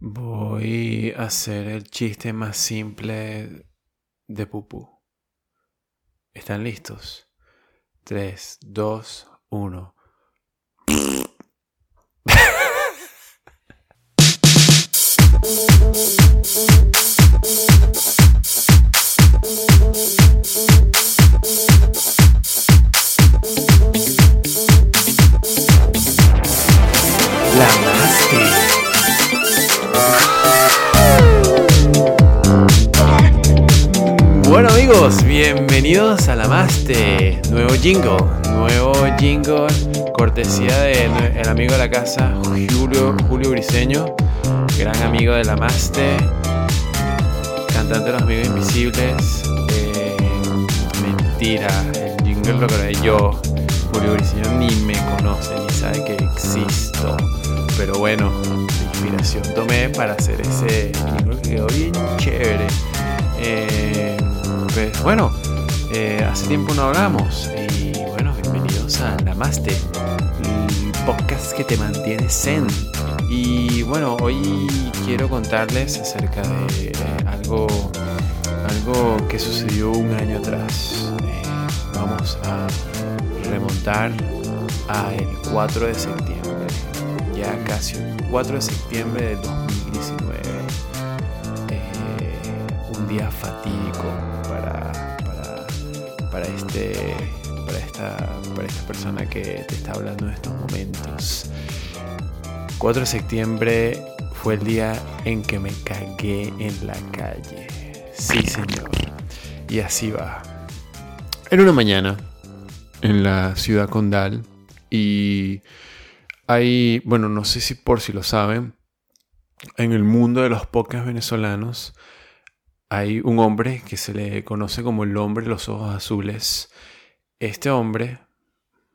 Voy a hacer el chiste más simple de Pupú. ¿Están listos? 3, 2, 1. La Bueno amigos, bienvenidos a la Maste. Nuevo jingle, nuevo jingle, cortesía del amigo de la casa, Julio, Julio Briseño, gran amigo de la Maste, cantante de los amigos invisibles. Eh, mentira, el jingle lo creé yo. Julio Briseño ni me conoce, ni sabe que existo. Pero bueno, inspiración tomé para hacer ese jingle que quedó bien chévere. Eh, bueno, eh, hace tiempo no hablamos y bueno, bienvenidos a Namaste, el podcast que te mantiene zen. Y bueno, hoy quiero contarles acerca de algo, algo que sucedió un año atrás. Eh, vamos a remontar al 4 de septiembre ya casi el 4 de septiembre del 2019. Día fatídico para, para, este, para, esta, para esta persona que te está hablando en estos momentos. 4 de septiembre fue el día en que me cagué en la calle. Sí, señor. Y así va. Era una mañana en la ciudad condal y hay, bueno, no sé si por si lo saben, en el mundo de los podcasts venezolanos hay un hombre que se le conoce como el hombre de los ojos azules. Este hombre,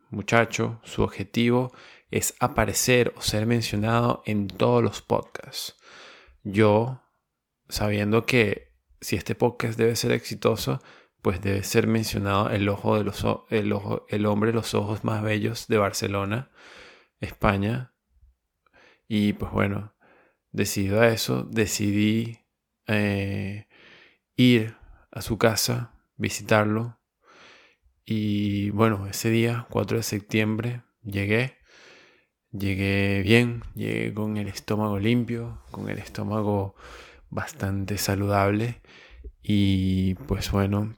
muchacho, su objetivo es aparecer o ser mencionado en todos los podcasts. Yo, sabiendo que si este podcast debe ser exitoso, pues debe ser mencionado el ojo de los el, ojo, el hombre de los ojos más bellos de Barcelona España. Y pues bueno, decidido a eso, decidí eh, ir a su casa, visitarlo. Y bueno, ese día, 4 de septiembre, llegué. Llegué bien, llegué con el estómago limpio, con el estómago bastante saludable. Y pues bueno,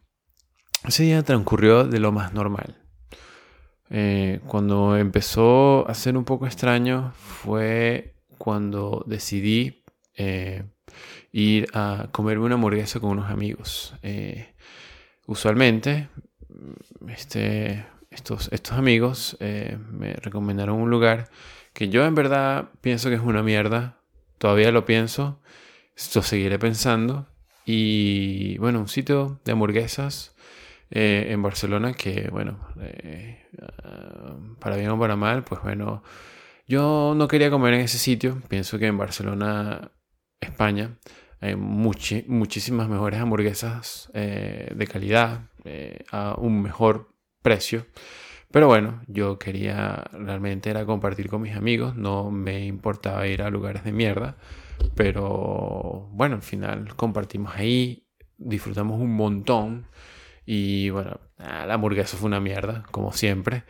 ese día transcurrió de lo más normal. Eh, cuando empezó a ser un poco extraño fue cuando decidí eh, ir a comerme una hamburguesa con unos amigos. Eh, usualmente, este, estos, amigos me recomendaron un lugar que yo en verdad pienso que es una mierda. Todavía lo pienso. Esto seguiré pensando. Y bueno, un sitio de hamburguesas eh, en Barcelona que, bueno, eh, para bien o para mal, pues bueno, yo no quería comer en ese sitio. Pienso que en Barcelona, España, hay muchísimas mejores hamburguesas eh, de calidad a un mejor precio. Pero bueno, yo quería realmente era compartir con mis amigos, no me importaba ir a lugares de mierda, pero bueno, al final compartimos ahí, disfrutamos un montón. Y bueno, la hamburguesa fue una mierda, como siempre.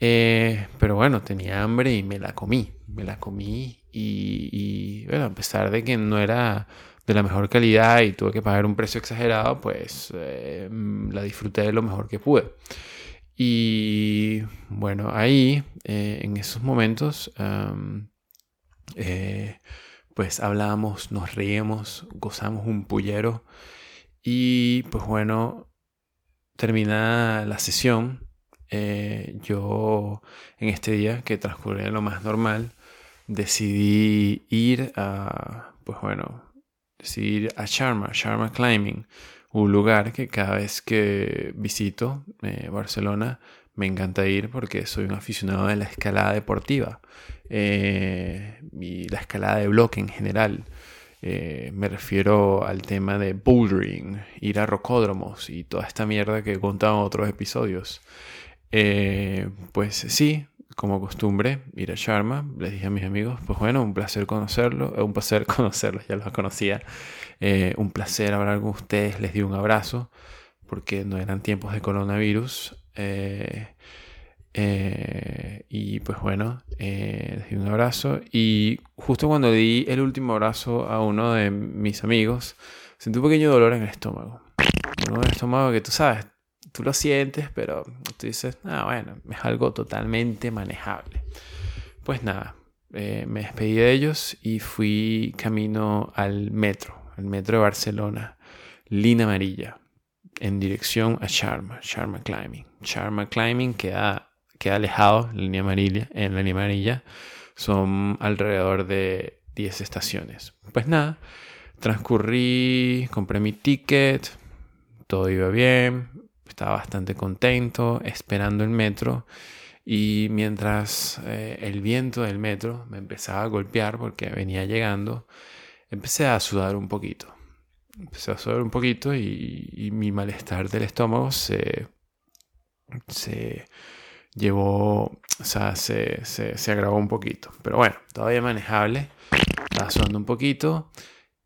Eh, pero bueno, tenía hambre y me la comí. Me la comí y, bueno, a pesar de que no era de la mejor calidad y tuve que pagar un precio exagerado, pues eh, la disfruté de lo mejor que pude. Y bueno, ahí, eh, en esos momentos, pues hablábamos, nos reíamos, gozamos un pullero. Y pues bueno, termina la sesión, eh, yo en este día que transcurría lo más normal, decidí ir a, pues bueno, decidí ir a Sharma, Sharma Climbing, un lugar que cada vez que visito eh, Barcelona me encanta ir porque soy un aficionado de la escalada deportiva eh, y la escalada de bloque en general. Eh, me refiero al tema de bouldering, ir a rocódromos y toda esta mierda que he contado en otros episodios. Pues sí, como costumbre, ir a Sharma. Les dije a mis amigos, pues bueno, un placer conocerlo, un placer conocerlos, ya los conocía. un placer hablar con ustedes, les di un abrazo, porque no eran tiempos de coronavirus. y pues bueno, les di un abrazo. Y justo cuando di el último abrazo a uno de mis amigos, sentí un pequeño dolor en el estómago. Un estómago que tú sabes, tú lo sientes, pero tú dices, ah, bueno, es algo totalmente manejable. Pues nada, eh, me despedí de ellos y fui camino al metro, al metro de Barcelona, línea amarilla, en dirección a Sharma, Sharma Climbing. Sharma Climbing queda, queda alejado, línea amarilla, en la línea amarilla, son alrededor de 10 estaciones. Pues nada, transcurrí, compré mi ticket, todo iba bien, estaba bastante contento, esperando el metro. Y mientras eh, el viento del metro me empezaba a golpear porque venía llegando, empecé a sudar un poquito. Empecé a sudar un poquito y, mi malestar del estómago se, se llevó, o sea, se, se, agravó un poquito. Pero bueno, todavía manejable. Estaba sudando un poquito.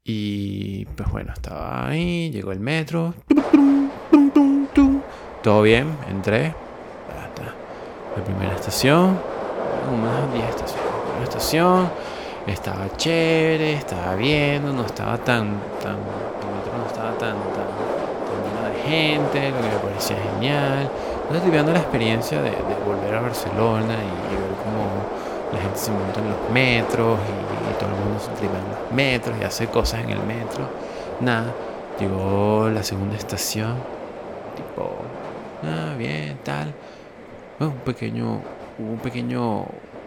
Y pues bueno, estaba ahí, llegó el metro. Todo bien, entré. La primera estación, unas 10 estaciones. La primera estación, estaba chévere, estaba viendo, no estaba tan, tan, el metro no estaba tan, tan, lleno de gente, lo que me parecía genial. Entonces estoy viendo la experiencia de, volver a Barcelona y, ver cómo la gente se monta en los metros y, todo el mundo se tripa en los metros y hace cosas en el metro. Nada, llegó la segunda estación, tipo ah, bien, tal. un pequeño, un pequeño,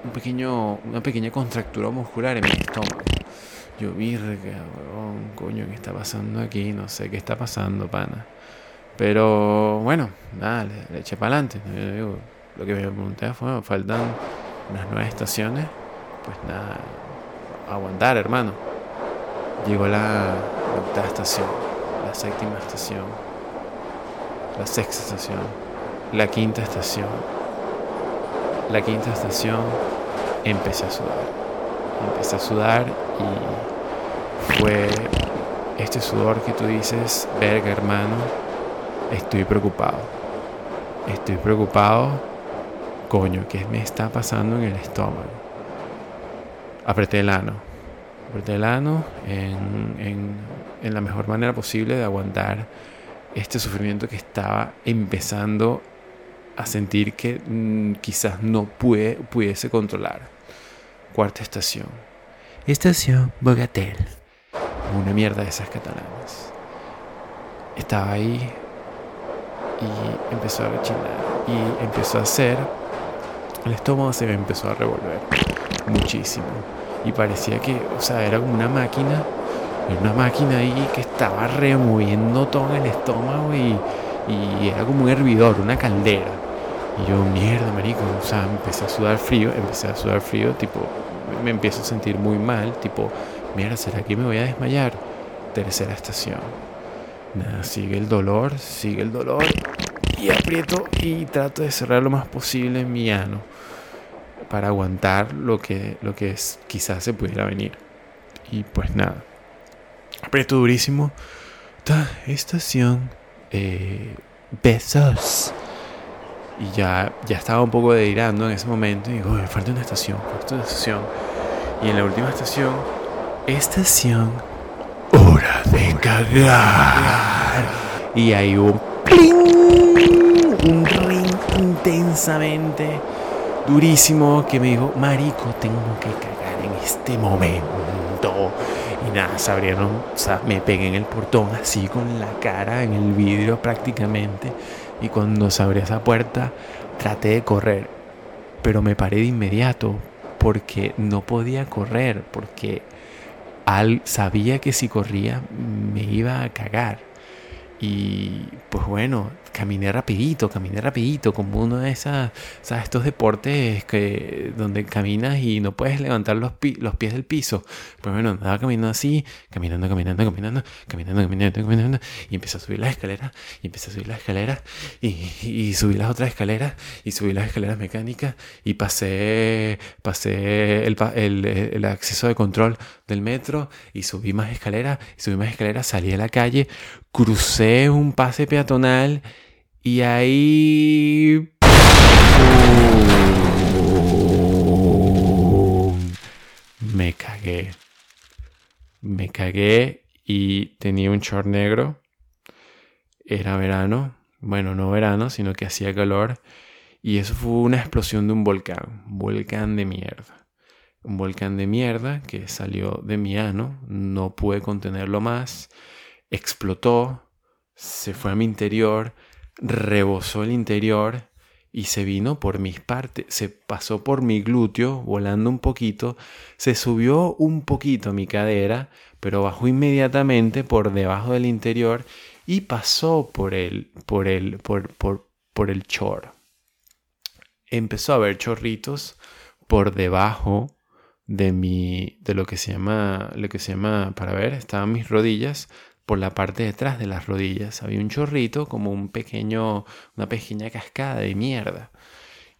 un pequeño, una pequeña contractura muscular en mi estómago. Yo, virga, coño, ¿qué está pasando aquí? No sé qué está pasando, pana. Pero bueno, nada, le, eché para adelante. Lo que me pregunté fue, faltan unas nueve estaciones. Pues nada, aguantar, hermano. Llegó la octava estación, la séptima estación la sexta estación, la quinta estación. La quinta estación empecé a sudar. Empecé a sudar y fue este sudor que tú dices, verga hermano, estoy preocupado. Estoy preocupado, coño, ¿qué me está pasando en el estómago? Apreté el ano. Apreté el ano en, en, en la mejor manera posible de aguantar este sufrimiento que estaba empezando a sentir que mm, quizás no pude, pudiese controlar. Cuarta estación. Estación Bogatel. Una mierda de esas catalanas. Estaba ahí y empezó a rechinar y empezó a hacer. El estómago se me empezó a revolver muchísimo. Y parecía que, o sea, era como una máquina una máquina ahí que estaba removiendo todo el estómago y, y era como un hervidor, una caldera. Y yo, mierda, marico, o sea, empecé a sudar frío, empecé a sudar frío, tipo, me empiezo a sentir muy mal, tipo, mierda, ¿será que me voy a desmayar? Tercera estación. Nada, sigue el dolor, sigue el dolor. Y aprieto y trato de cerrar lo más posible mi ano para aguantar lo que, lo que es, quizás se pudiera venir. Y pues nada. Aprieto durísimo. Ta, estación. Eh, besos. Y ya, ya estaba un poco delirando en ese momento. Y digo, falta una estación, falta una estación. Y en la última estación, estación, hora de cagar. Y hay un un ring intensamente durísimo que me dijo, marico, tengo que cagar en este momento. Y nada, se abrieron, o me pegué en el portón así con la cara en el vidrio prácticamente. Y cuando se abrió esa puerta, traté de correr. Pero me paré de inmediato porque no podía correr, porque al, sabía que si corría me iba a cagar. Y pues bueno, caminé rapidito, caminé rapidito, como uno de esas, ¿sabes? Estos deportes que, donde caminas y no puedes levantar los, los pies del piso. Pues bueno, andaba caminando así, caminando, caminando, caminando, caminando, caminando, caminando, y empecé a subir las escaleras, y empecé a subir las escaleras, y, y subí las otras escaleras, y subí las escaleras mecánicas, y pasé, pasé el, el, el acceso de control del metro, y subí más escaleras, y subí más escaleras, salí a la calle, crucé un pase peatonal y ahí... Me cagué. Me cagué y tenía un short negro. Era verano. Bueno, no verano, sino que hacía calor. Y eso fue una explosión de un volcán. Volcán de mierda. Un volcán de mierda que salió de mi ano. No pude contenerlo más explotó, se fue a mi interior, rebosó el interior y se vino por mis partes, se pasó por mi glúteo, volando un poquito, se subió un poquito mi cadera, pero bajó inmediatamente por debajo del interior y pasó por el, por el, por, por, por el chor. Empezó a haber chorritos por debajo de mi, de lo que se llama, lo que se llama, para ver, estaban mis rodillas, por la parte de atrás de las rodillas. Había un chorrito como un pequeño, una pequeña cascada de mierda.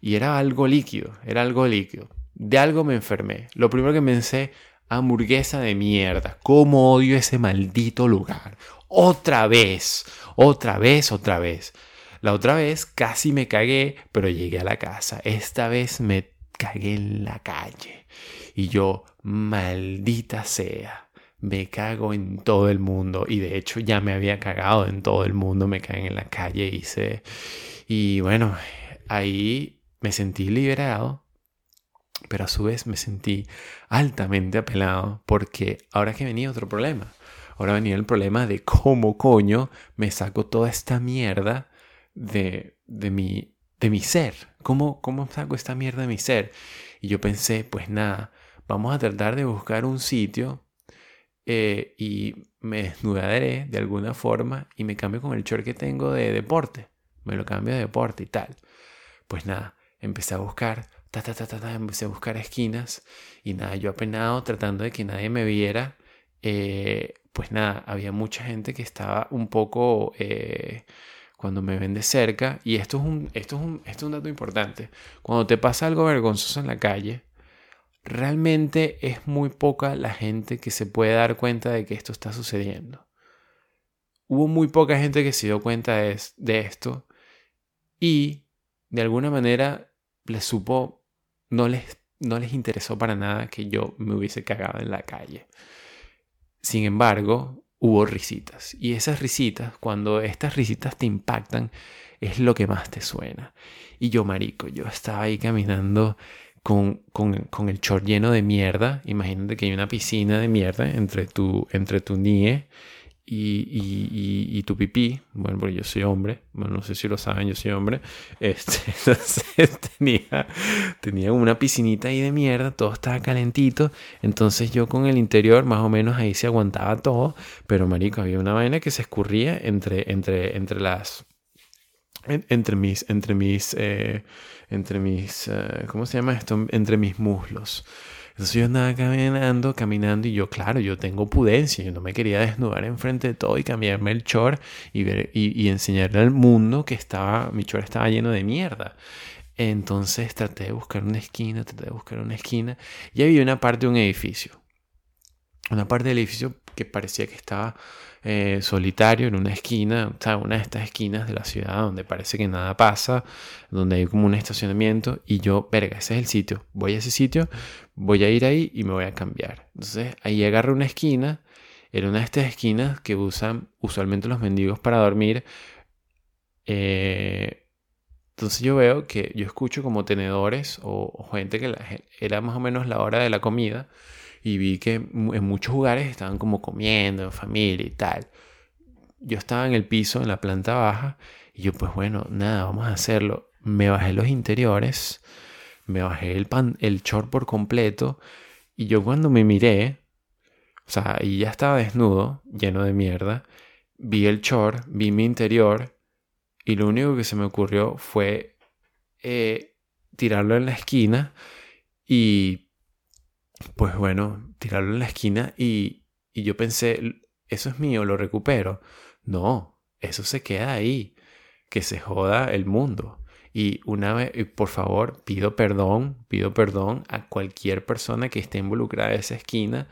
Y era algo líquido, era algo líquido. De algo me enfermé. Lo primero que pensé, hamburguesa de mierda. ¿Cómo odio ese maldito lugar? Otra vez, otra vez, otra vez. La otra vez casi me cagué, pero llegué a la casa. Esta vez me cagué en la calle. Y yo, maldita sea me cago en todo el mundo. Y de hecho ya me había cagado en todo el mundo, me caen en la calle, hice y bueno, ahí me sentí liberado, pero a su vez me sentí altamente apelado porque ahora que venía otro problema, ahora venía el problema de cómo coño me saco toda esta mierda de, de mi de mi ser, ¿Cómo, cómo saco esta mierda de mi ser y yo pensé, pues nada, vamos a tratar de buscar un sitio eh, y me desnudaré de alguna forma y me cambio con el short que tengo de deporte. Me lo cambio de deporte y tal. Pues nada, empecé a buscar, ta, ta, ta, ta, empecé a buscar esquinas y nada, yo apenado tratando de que nadie me viera. Eh, pues nada, había mucha gente que estaba un poco eh, cuando me ven de cerca. Y esto es, un, esto, es un, esto es un dato importante. Cuando te pasa algo vergonzoso en la calle, realmente es muy poca la gente que se puede dar cuenta de que esto está sucediendo. Hubo muy poca gente que se dio cuenta de, esto y de alguna manera les supo, no les, no les interesó para nada que yo me hubiese cagado en la calle. Sin embargo, hubo risitas y esas risitas, cuando estas risitas te impactan, es lo que más te suena. Y yo, marico, yo estaba ahí caminando con, con, el chor lleno de mierda. Imagínate que hay una piscina de mierda entre tu, entre tu nie y, y, tu pipí. Bueno, porque yo soy hombre. Bueno, no sé si lo saben, yo soy hombre. Este, entonces tenía, tenía una piscinita ahí de mierda, todo estaba calentito. Entonces yo con el interior, más o menos ahí se aguantaba todo. Pero marico, había una vaina que se escurría entre, entre, entre las entre mis, entre mis, eh, entre mis, eh, ¿cómo se llama esto? Entre mis muslos. Entonces yo andaba caminando, caminando y yo, claro, yo tengo pudencia, yo no me quería desnudar enfrente de todo y cambiarme el chor y, ver, y, enseñarle al mundo que estaba, mi chor estaba lleno de mierda. Entonces traté de buscar una esquina, traté de buscar una esquina y había una parte de un edificio. Una parte del edificio que parecía que estaba eh, solitario en una esquina, o una de estas esquinas de la ciudad donde parece que nada pasa, donde hay como un estacionamiento y yo, verga, ese es el sitio, voy a ese sitio, voy a ir ahí y me voy a cambiar. Entonces ahí agarro una esquina, era una de estas esquinas que usan usualmente los mendigos para dormir. Eh, entonces yo veo que yo escucho como tenedores o, gente que era más o menos la hora de la comida y vi que en muchos lugares estaban como comiendo en familia y tal. Yo estaba en el piso, en la planta baja, y yo pues bueno, nada, vamos a hacerlo. Me bajé los interiores, me bajé el, pan, el short por completo, y yo cuando me miré, o sea, y ya estaba desnudo, lleno de mierda, vi el short, vi mi interior y lo único que se me ocurrió fue eh, tirarlo en la esquina y pues bueno, tirarlo en la esquina y, yo pensé, eso es mío, lo recupero. No, eso se queda ahí, que se joda el mundo. Y una vez, por favor, pido perdón, pido perdón a cualquier persona que esté involucrada en esa esquina.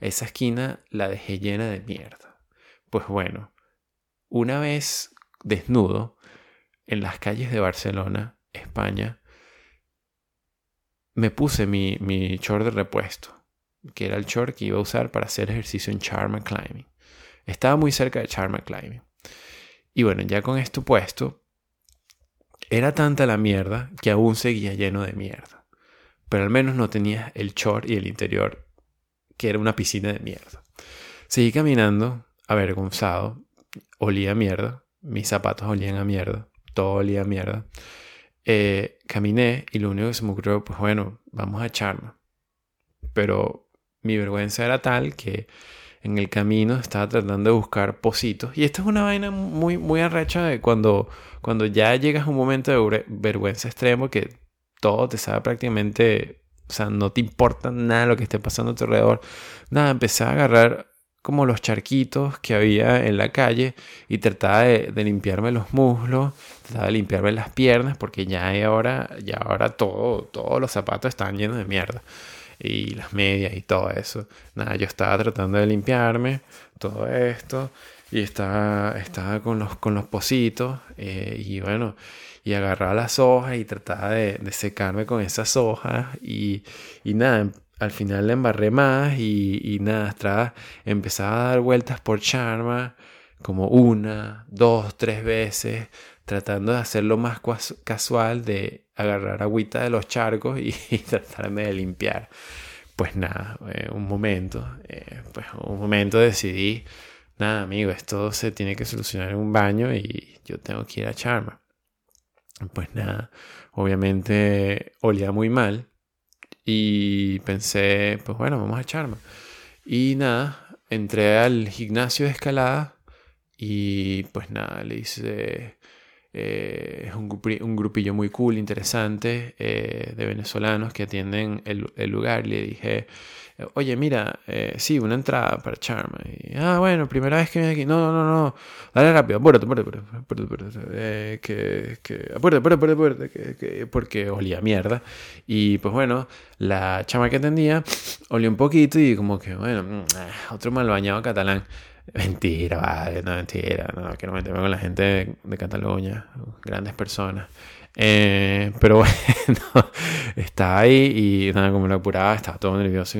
Esa esquina la dejé llena de mierda. Pues bueno, una vez desnudo en las calles de Barcelona, España, me puse mi, mi short de repuesto, que era el short que iba a usar para hacer ejercicio en Charma Climbing. Estaba muy cerca de Charma Climbing. Y bueno, ya con esto puesto, era tanta la mierda que aún seguía lleno de mierda. Pero al menos no tenía el short y el interior, que era una piscina de mierda. Seguí caminando, avergonzado. Olía a mierda. Mis zapatos olían a mierda. Todo olía a mierda. Eh, caminé y lo único que se me ocurrió, pues bueno, vamos a echarme. Pero mi vergüenza era tal que en el camino estaba tratando de buscar positos. Y esta es una vaina muy, muy arrecha de cuando, cuando ya llegas a un momento de vergüenza extremo que todo te sabe prácticamente, o sea, no te importa nada lo que esté pasando a tu alrededor. Nada, empecé a agarrar como los charquitos que había en la calle y trataba de, limpiarme los muslos, trataba de limpiarme las piernas porque ya ahora, ya ahora todo, todos los zapatos estaban llenos de mierda y las medias y todo eso. Nada, yo estaba tratando de limpiarme todo esto y estaba, estaba con, los, con los positos eh, y bueno, y agarraba las hojas y trataba de, secarme con esas hojas y, y nada, al final le embarré más y, y nada, estaba, empezaba a dar vueltas por Charma como una, dos, tres veces, tratando de hacerlo más casual, de agarrar agüita de los charcos y, tratarme de limpiar. Pues nada, eh, un momento, eh, pues un momento decidí, nada amigo, esto se tiene que solucionar en un baño y yo tengo que ir a Charma. Pues nada, obviamente olía muy mal y pensé, pues bueno, vamos a Charma. Y nada, entré al gimnasio de escalada y pues nada, le hice eh, es un, un, grupillo muy cool, interesante, eh, de venezolanos que atienden el, el, lugar. Le dije, oye, mira, eh, sí, una entrada para Charma. Y, ah, bueno, primera vez que viene aquí. No, no, no, no. Dale rápido, apúrate, apúrate, apúrate, apúrate. Eh, que, que, apúrate, apúrate, apúrate, que, que, porque olía mierda. Y pues bueno, la chama que atendía olía un poquito y como que, bueno, mm, ah, otro mal bañado catalán. Mentira, vale, no mentira, no quiero meterme con la gente de, Cataluña, grandes personas. Eh, pero bueno, estaba ahí y nada, como lo apuraba, estaba todo nervioso.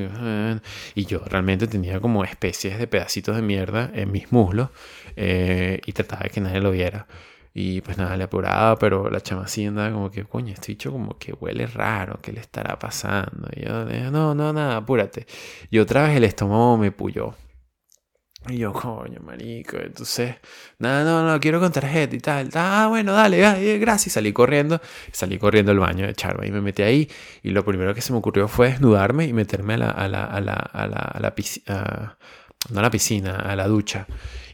Y yo realmente tenía como especies de pedacitos de mierda en mis muslos eh, y trataba de que nadie lo viera. Y pues nada, le apuraba, pero la chama andaba como que, coño, este dicho como que huele raro, ¿qué le estará pasando? Y yo, no, no, nada, apúrate. Y otra vez el estómago me puyó. Y yo, coño, marico, entonces, nada, no, no, quiero con tarjeta y tal. Ah, bueno, dale, eh, gracias. Salí corriendo, salí corriendo al baño de Charma y me metí ahí. Y lo primero que se me ocurrió fue desnudarme y meterme a la, a la, a la, a la, a la piscina, no a la piscina, a la ducha.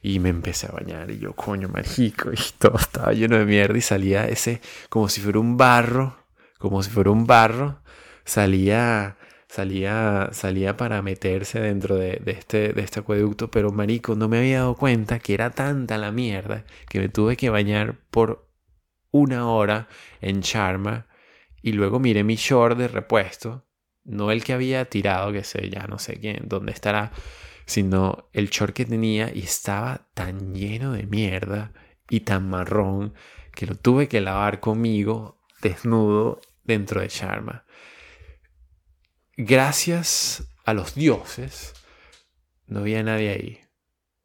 Y me empecé a bañar y yo, coño, marico, y todo estaba lleno de mierda y salía ese, como si fuera un barro, como si fuera un barro, salía salía, salía para meterse dentro de, este, de este acueducto, pero marico, no me había dado cuenta que era tanta la mierda que me tuve que bañar por una hora en Charma y luego miré mi short de repuesto, no el que había tirado, que sé, ya no sé quién, dónde estará, sino el short que tenía y estaba tan lleno de mierda y tan marrón que lo tuve que lavar conmigo desnudo dentro de Charma gracias a los dioses, no había nadie ahí.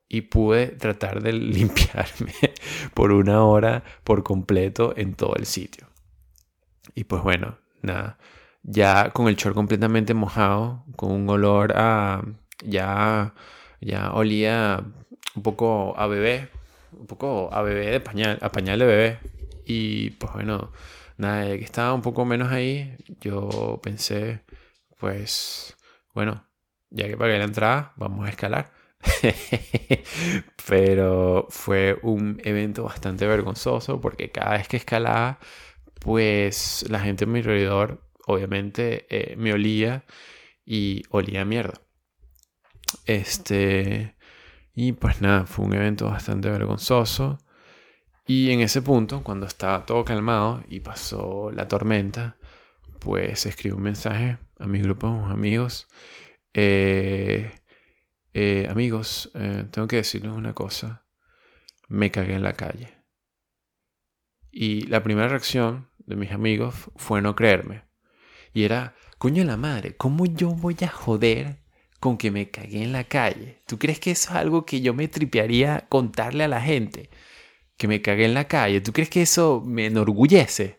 Y pude tratar de limpiarme por una hora por completo en todo el sitio. Y pues bueno, nada. Ya con el short completamente mojado, con un olor a. Ya, ya olía un poco a bebé, un poco a bebé de pañal, a pañal de bebé. Y pues bueno, nada, que estaba un poco menos ahí, yo pensé, pues bueno, ya que pagué la entrada, vamos a escalar. Pero fue un evento bastante vergonzoso porque cada vez que escalaba, pues la gente en mi alrededor obviamente eh, me olía y olía mierda. Este, y pues nada, fue un evento bastante vergonzoso. Y en ese punto, cuando estaba todo calmado y pasó la tormenta, pues escribí un mensaje a mi grupo de amigos. Eh, eh, amigos, eh, tengo que decirles una cosa. Me cagué en la calle. Y la primera reacción de mis amigos fue no creerme. Y era, coño la madre, ¿cómo yo voy a joder con que me cagué en la calle? ¿Tú crees que eso es algo que yo me tripearía contarle a la gente? Que me cagué en la calle. ¿Tú crees que eso me enorgullece?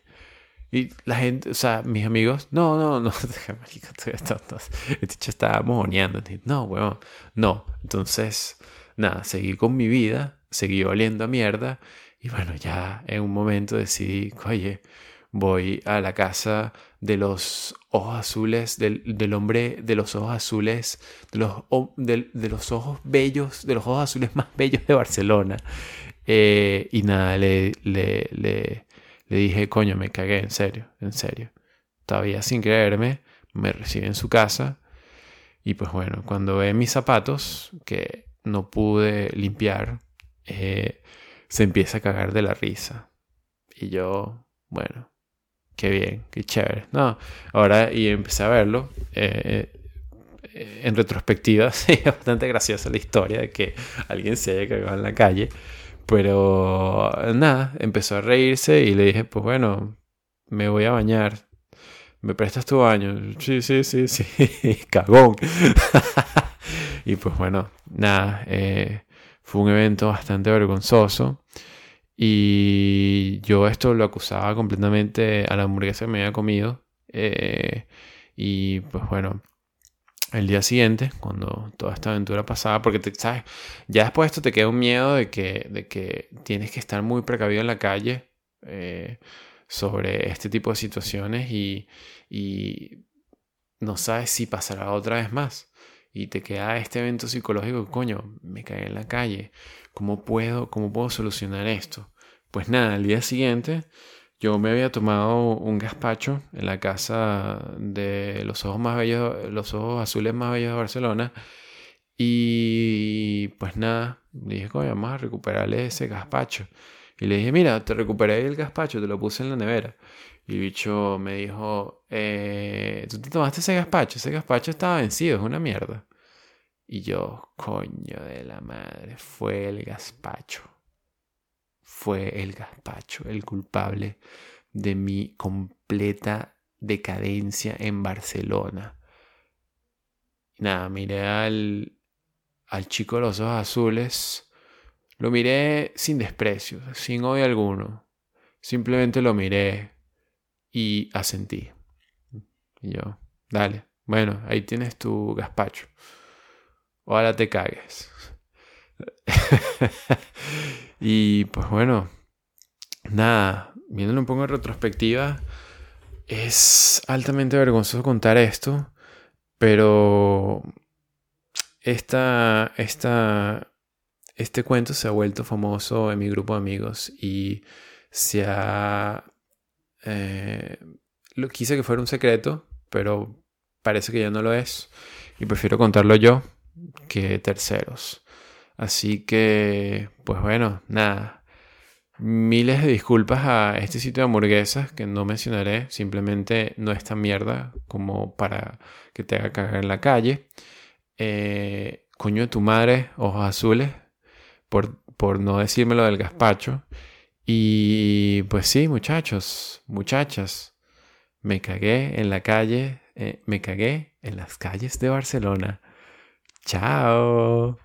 Y la gente, o sea, mis amigos, no, no, no, este chico estaba mojoneando. No, weón, no. Entonces, nada, seguí con mi vida, seguí oliendo a mierda. Y bueno, ya en un momento decidí, oye, voy a la casa de los ojos azules, del, del hombre de los ojos azules, de los, de, de, los ojos bellos, de los ojos azules más bellos de Barcelona. Eh, y nada, le, le, le le dije, coño, me cagué, en serio, en serio. Todavía sin creerme, me recibe en su casa. Y pues bueno, cuando ve mis zapatos, que no pude limpiar, eh, se empieza a cagar de la risa. Y yo, bueno, qué bien, qué chévere. No, ahora y empecé a verlo. Eh, eh, en retrospectiva, sí, es bastante graciosa la historia de que alguien se haya cagado en la calle. Pero nada, empezó a reírse y le dije, pues bueno, me voy a bañar. ¿Me prestas tu baño? Sí, sí, sí, sí. Cagón. y pues bueno, nada, eh, fue un evento bastante vergonzoso. Y yo esto lo acusaba completamente a la hamburguesa que me había comido. Eh, y pues bueno, el día siguiente, cuando toda esta aventura pasaba, porque te, sabes, ya después de esto te queda un miedo de que, de que tienes que estar muy precavido en la calle eh, sobre este tipo de situaciones y, no sabes si pasará otra vez más. Y te queda este evento psicológico, coño, me caí en la calle, ¿cómo puedo, cómo puedo solucionar esto? Pues nada, al día siguiente yo me había tomado un gazpacho en la casa de los ojos más bellos, los ojos azules más bellos de Barcelona. Y pues nada, dije, coño, vamos a recuperarle ese gazpacho. Y le dije, mira, te recuperé el gazpacho, te lo puse en la nevera. Y el bicho me dijo, eh, ¿tú te tomaste ese gazpacho? Ese gazpacho estaba vencido, es una mierda. Y yo, coño de la madre, fue el gazpacho fue el gazpacho el culpable de mi completa decadencia en Barcelona. nada, miré al, al chico de los ojos azules, lo miré sin desprecio, sin odio alguno. Simplemente lo miré y asentí. Y yo, dale, bueno, ahí tienes tu gazpacho. Ojalá te cagues. y pues bueno, nada, viéndolo un poco en retrospectiva, es altamente vergonzoso contar esto, pero esta, esta, este cuento se ha vuelto famoso en mi grupo de amigos y se ha... Eh, quise que fuera un secreto, pero parece que ya no lo es y prefiero contarlo yo que terceros. Así que, pues bueno, nada. Miles de disculpas a este sitio de hamburguesas que no mencionaré. Simplemente no es tan mierda como para que te haga cagar en la calle. Eh, coño de tu madre, ojos azules. Por, por no decirme lo del gazpacho. Y pues sí, muchachos, muchachas. Me cagué en la calle. Eh, me cagué en las calles de Barcelona. Chao.